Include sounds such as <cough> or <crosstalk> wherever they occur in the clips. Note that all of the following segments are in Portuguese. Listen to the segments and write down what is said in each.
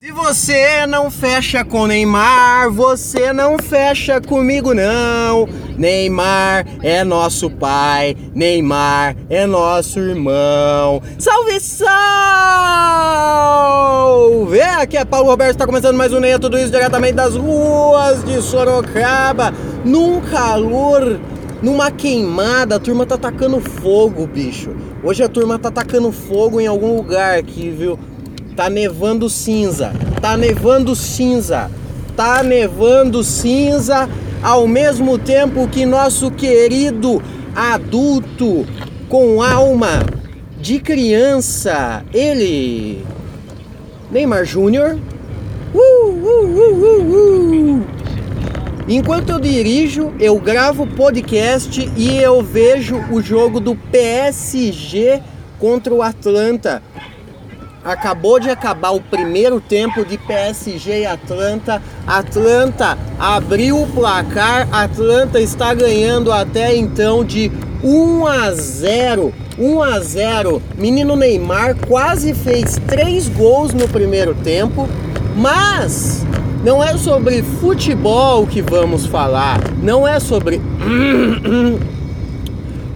Se você não fecha com Neymar, você não fecha comigo não. Neymar é nosso pai, Neymar é nosso irmão. Salve, salve! Aqui é Paulo Roberto, está começando mais um Neia, tudo isso diretamente das ruas de Sorocaba, num calor, numa queimada, a turma tá tacando fogo, bicho. Hoje a turma tá tacando fogo em algum lugar aqui, viu? Tá nevando cinza, tá nevando cinza, tá nevando cinza ao mesmo tempo que nosso querido adulto com alma de criança, ele, Neymar Júnior, uh, uh, uh, Enquanto eu dirijo, eu gravo podcast e eu vejo o jogo do PSG contra o Atlanta acabou de acabar o primeiro tempo de PSG e Atlanta. Atlanta abriu o placar, Atlanta está ganhando até então de 1 a 0. 1 a 0. Menino Neymar quase fez três gols no primeiro tempo, mas não é sobre futebol que vamos falar, não é sobre <coughs>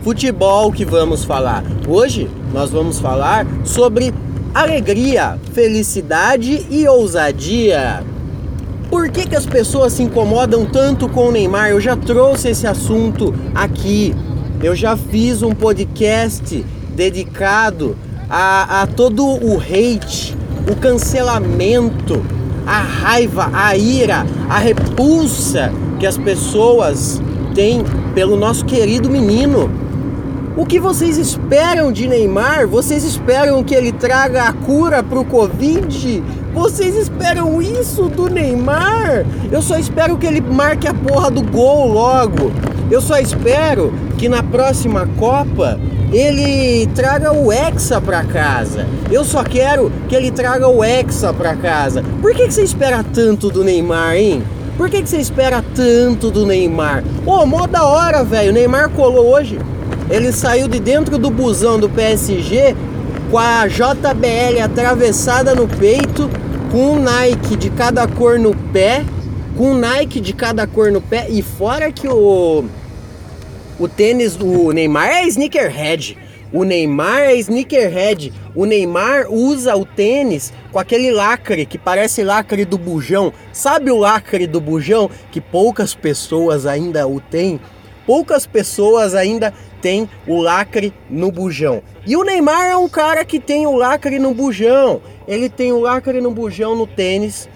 futebol que vamos falar. Hoje nós vamos falar sobre alegria, felicidade e ousadia. Por que, que as pessoas se incomodam tanto com o Neymar? Eu já trouxe esse assunto aqui. Eu já fiz um podcast dedicado a, a todo o hate, o cancelamento, a raiva, a ira, a repulsa que as pessoas têm pelo nosso querido menino o que vocês esperam de Neymar? Vocês esperam que ele traga a cura pro Covid? Vocês esperam isso do Neymar? Eu só espero que ele marque a porra do gol logo. Eu só espero que na próxima Copa ele traga o Hexa pra casa. Eu só quero que ele traga o Hexa pra casa. Por que, que você espera tanto do Neymar, hein? Por que, que você espera tanto do Neymar? Ô, oh, mó da hora, velho. O Neymar colou hoje ele saiu de dentro do busão do PSG com a JBL atravessada no peito, com um Nike de cada cor no pé, com um Nike de cada cor no pé e fora que o o tênis do Neymar é sneakerhead. O Neymar é sneakerhead. O Neymar usa o tênis com aquele lacre que parece lacre do bujão. Sabe o lacre do bujão que poucas pessoas ainda o têm? Poucas pessoas ainda têm o lacre no bujão. E o Neymar é um cara que tem o lacre no bujão. Ele tem o lacre no bujão no tênis.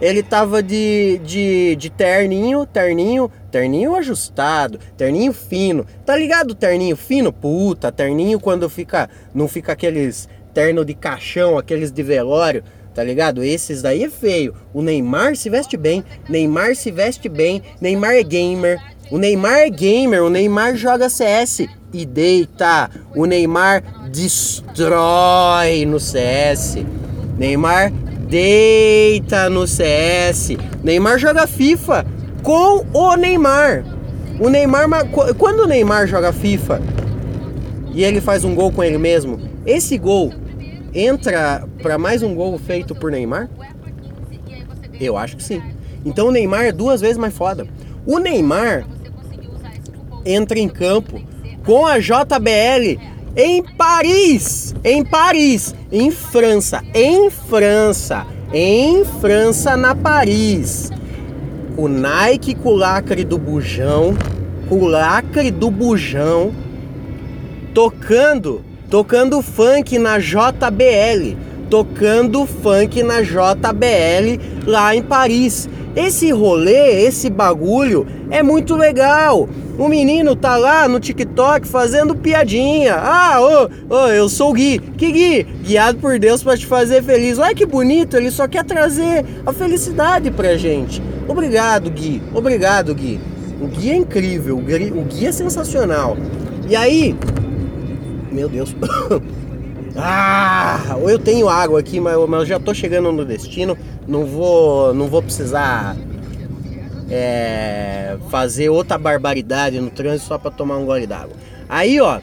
Ele tava de, de, de terninho, terninho, terninho ajustado, terninho fino. Tá ligado terninho fino? Puta, terninho quando fica, não fica aqueles terno de caixão, aqueles de velório tá ligado? Esses daí é feio. O Neymar se veste bem, Neymar se veste bem, Neymar é gamer, o Neymar é gamer, o Neymar joga CS e deita. O Neymar destrói no CS. Neymar deita no CS. Neymar joga FIFA com o Neymar. O Neymar, quando o Neymar joga FIFA e ele faz um gol com ele mesmo, esse gol entra para mais um gol feito por Neymar? Eu acho que sim. Então o Neymar é duas vezes mais foda. O Neymar entra em campo com a JBL em Paris, em Paris, em França, em França, em França, na Paris. O Nike com o lacre do bujão, o lacre do bujão, tocando, tocando funk na JBL, tocando funk na JBL lá em Paris. Esse rolê, esse bagulho é muito legal. O menino tá lá no TikTok fazendo piadinha. Ah, ô, ô, eu sou o Gui. Que Gui? Guiado por Deus para te fazer feliz. Olha que bonito, ele só quer trazer a felicidade pra gente. Obrigado, Gui. Obrigado, Gui. O Gui é incrível, o Gui, é sensacional. E aí, meu Deus. <coughs> Ah, eu tenho água aqui, mas eu já tô chegando no destino. Não vou, não vou precisar é, fazer outra barbaridade no trânsito só para tomar um gole d'água. Aí, ó,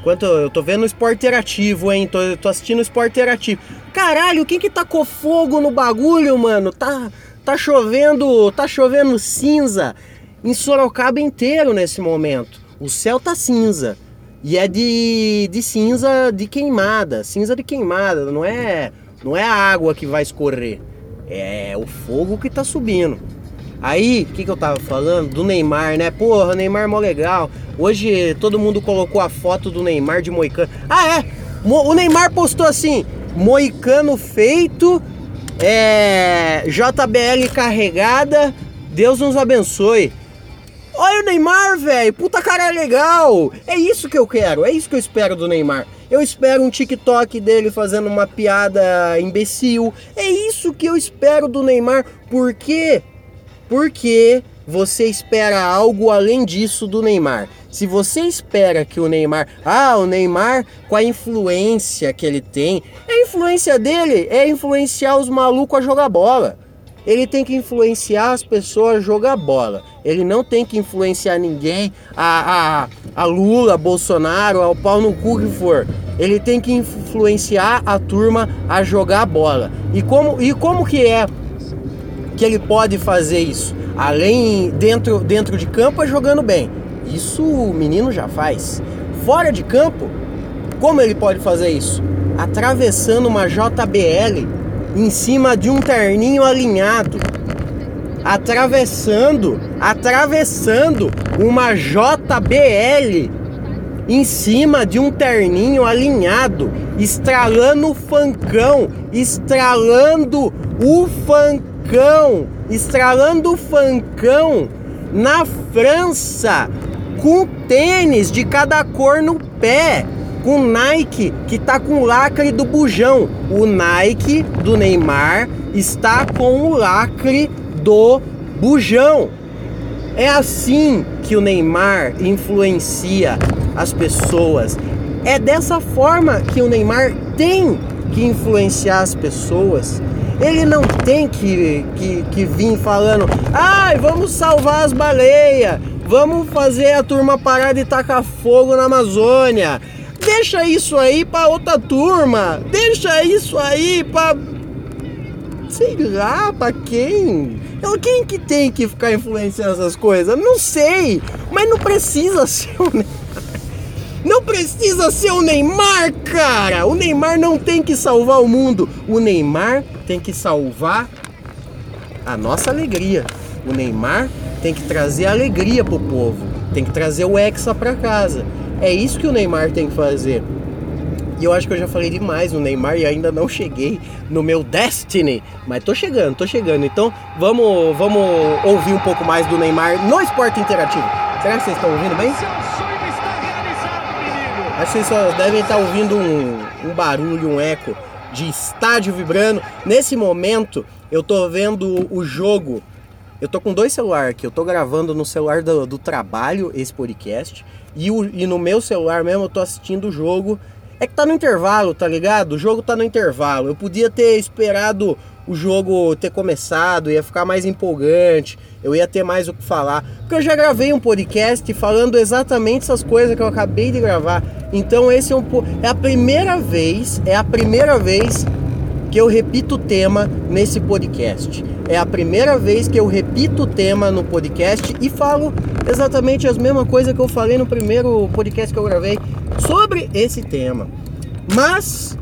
Enquanto eu tô vendo o esporte interativo, hein? Tô, tô assistindo o esporte interativo. Caralho, quem que tacou fogo no bagulho, mano? Tá, tá chovendo, tá chovendo cinza em Sorocaba inteiro nesse momento. O céu tá cinza. E é de, de cinza de queimada, cinza de queimada, não é, não é a água que vai escorrer, é o fogo que tá subindo. Aí, o que, que eu tava falando? Do Neymar, né? Porra, Neymar é mó legal. Hoje todo mundo colocou a foto do Neymar de Moicano. Ah, é! O Neymar postou assim: Moicano feito, é, JBL carregada, Deus nos abençoe. Olha o Neymar, velho, puta cara legal. É isso que eu quero, é isso que eu espero do Neymar. Eu espero um TikTok dele fazendo uma piada imbecil. É isso que eu espero do Neymar. Por? Porque você espera algo além disso do Neymar. Se você espera que o Neymar, ah, o Neymar com a influência que ele tem, a influência dele é influenciar os malucos a jogar bola. Ele tem que influenciar as pessoas a jogar bola. Ele não tem que influenciar ninguém, a, a, a Lula, Bolsonaro, ao pau no cu que for. Ele tem que influenciar a turma a jogar bola. E como, e como que é que ele pode fazer isso? Além dentro, dentro de campo é jogando bem. Isso o menino já faz. Fora de campo, como ele pode fazer isso? Atravessando uma JBL em cima de um terninho alinhado. Atravessando, atravessando uma JBL em cima de um terninho alinhado, estralando o fancão, estralando o fancão, estralando o fancão na França com tênis de cada cor no pé, com Nike que tá com o lacre do bujão. O Nike do Neymar está com o lacre do bujão. É assim que o Neymar influencia as pessoas. É dessa forma que o Neymar tem que influenciar as pessoas. Ele não tem que, que, que vir falando, ai, vamos salvar as baleias, Vamos fazer a turma parar de tacar fogo na Amazônia. Deixa isso aí para outra turma. Deixa isso aí para sei lá, para quem? Quem que tem que ficar influenciando essas coisas? Não sei, mas não precisa <laughs> ser o Neymar. Não precisa ser o Neymar, cara. O Neymar não tem que salvar o mundo. O Neymar tem que salvar a nossa alegria. O Neymar tem que trazer alegria pro povo, tem que trazer o Hexa para casa. É isso que o Neymar tem que fazer. E eu acho que eu já falei demais no Neymar e ainda não cheguei no meu Destiny. Mas tô chegando, tô chegando. Então vamos, vamos ouvir um pouco mais do Neymar no esporte interativo. Será que vocês estão ouvindo bem? Acho que vocês só devem estar ouvindo um, um barulho, um eco de estádio vibrando. Nesse momento eu tô vendo o jogo eu tô com dois celulares aqui. Eu tô gravando no celular do, do trabalho esse podcast. E, o, e no meu celular mesmo eu tô assistindo o jogo. É que tá no intervalo, tá ligado? O jogo tá no intervalo. Eu podia ter esperado o jogo ter começado, ia ficar mais empolgante, eu ia ter mais o que falar. Porque eu já gravei um podcast falando exatamente essas coisas que eu acabei de gravar. Então esse é um é a primeira vez, é a primeira vez que eu repito o tema nesse podcast. É a primeira vez que eu repito o tema no podcast e falo exatamente as mesmas coisas que eu falei no primeiro podcast que eu gravei sobre esse tema. Mas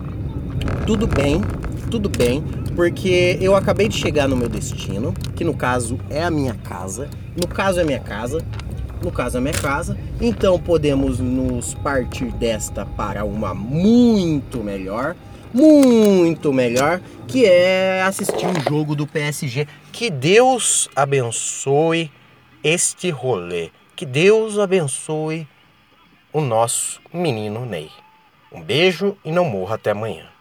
tudo bem, tudo bem, porque eu acabei de chegar no meu destino, que no caso é a minha casa. No caso é minha casa, no caso é minha casa. Então podemos nos partir desta para uma muito melhor muito melhor, que é assistir o jogo do PSG. Que Deus abençoe este rolê. Que Deus abençoe o nosso menino Ney. Um beijo e não morra até amanhã.